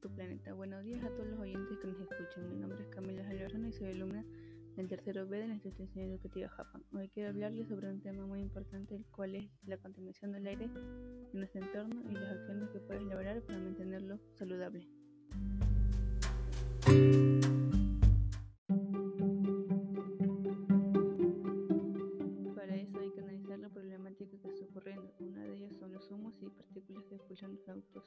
Buenos días a todos los oyentes que nos escuchan. Mi nombre es Camila Jalorana y soy alumna del tercero B de la institución educativa Japón. Hoy quiero hablarles sobre un tema muy importante, el cual es la contaminación del aire en nuestro entorno y las acciones que puedes elaborar para mantenerlo saludable. Para eso hay que analizar la problemática que está ocurriendo. Una de ellas son los humos y partículas que expulsan los autos.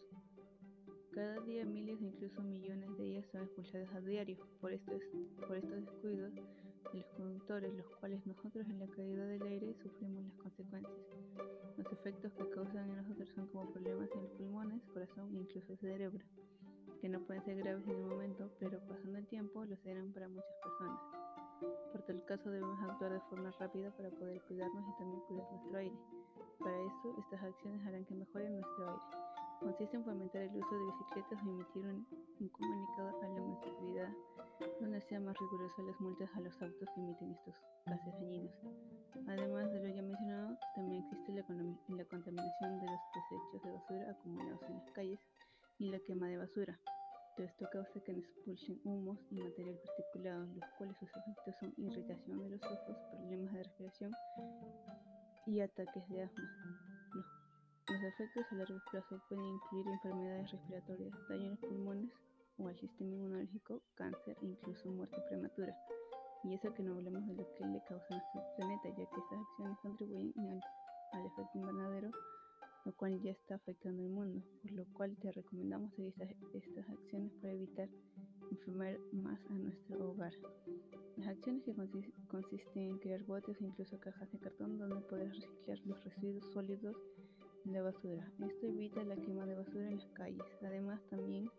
Cada día miles e incluso millones de ellas son expulsadas a diario por estos, descuidos de los conductores, los cuales nosotros en la calidad del aire sufrimos las consecuencias. Los efectos que causan en nosotros son como problemas en los pulmones, corazón e incluso cerebro, que no pueden ser graves en el momento, pero pasando el tiempo lo serán para muchas personas. Por tal caso debemos actuar de forma rápida para poder cuidarnos y también cuidar nuestro aire. Para eso, estas acciones harán que mejore nuestro aire. Consiste en fomentar el uso de bicicletas o emitir un, un comunicado a la municipalidad donde sea más rigurosa las multas a los autos que emiten estos gases dañinos. Además de lo ya mencionado, también existe la, la contaminación de los desechos de basura acumulados en las calles y la quema de basura. Todo esto causa que nos expulsen humos y material particulado, los cuales sus efectos son irritación de los ojos, problemas de respiración y ataques de asma. Los, efectos a largo plazo pueden incluir enfermedades respiratorias, daño en los pulmones o al sistema inmunológico, cáncer e incluso muerte prematura. Y eso que no hablamos de lo que le causa a nuestro planeta, ya que estas acciones contribuyen al, al efecto invernadero lo cual ya está afectando el mundo, por lo cual te recomendamos seguir estas, estas acciones para evitar enfermar más a nuestro hogar. Las acciones que consist consisten en crear botes e incluso cajas de cartón donde podrás reciclar los residuos sólidos la basura. Esto evita la quema de basura en las calles. Además, también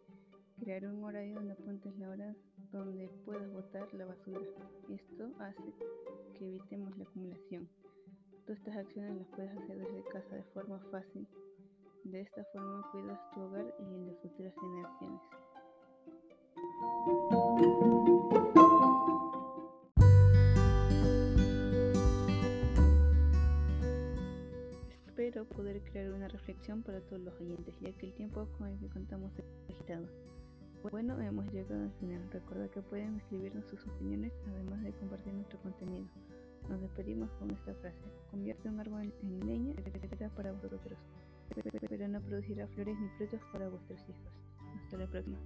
crear un horario donde apuntes la hora donde puedas botar la basura. Esto hace que evitemos la acumulación. Todas estas acciones las puedes hacer desde casa de forma fácil. De esta forma cuidas tu hogar y el de futuras generaciones. Espero poder crear una reflexión para todos los oyentes, ya que el tiempo con el que contamos es agitado. Bueno, hemos llegado al final. Recuerda que pueden escribirnos sus opiniones, además de compartir nuestro contenido. Nos despedimos con esta frase. Convierte un árbol en leña para vosotros, pero no producirá flores ni frutos para vuestros hijos. Hasta la próxima.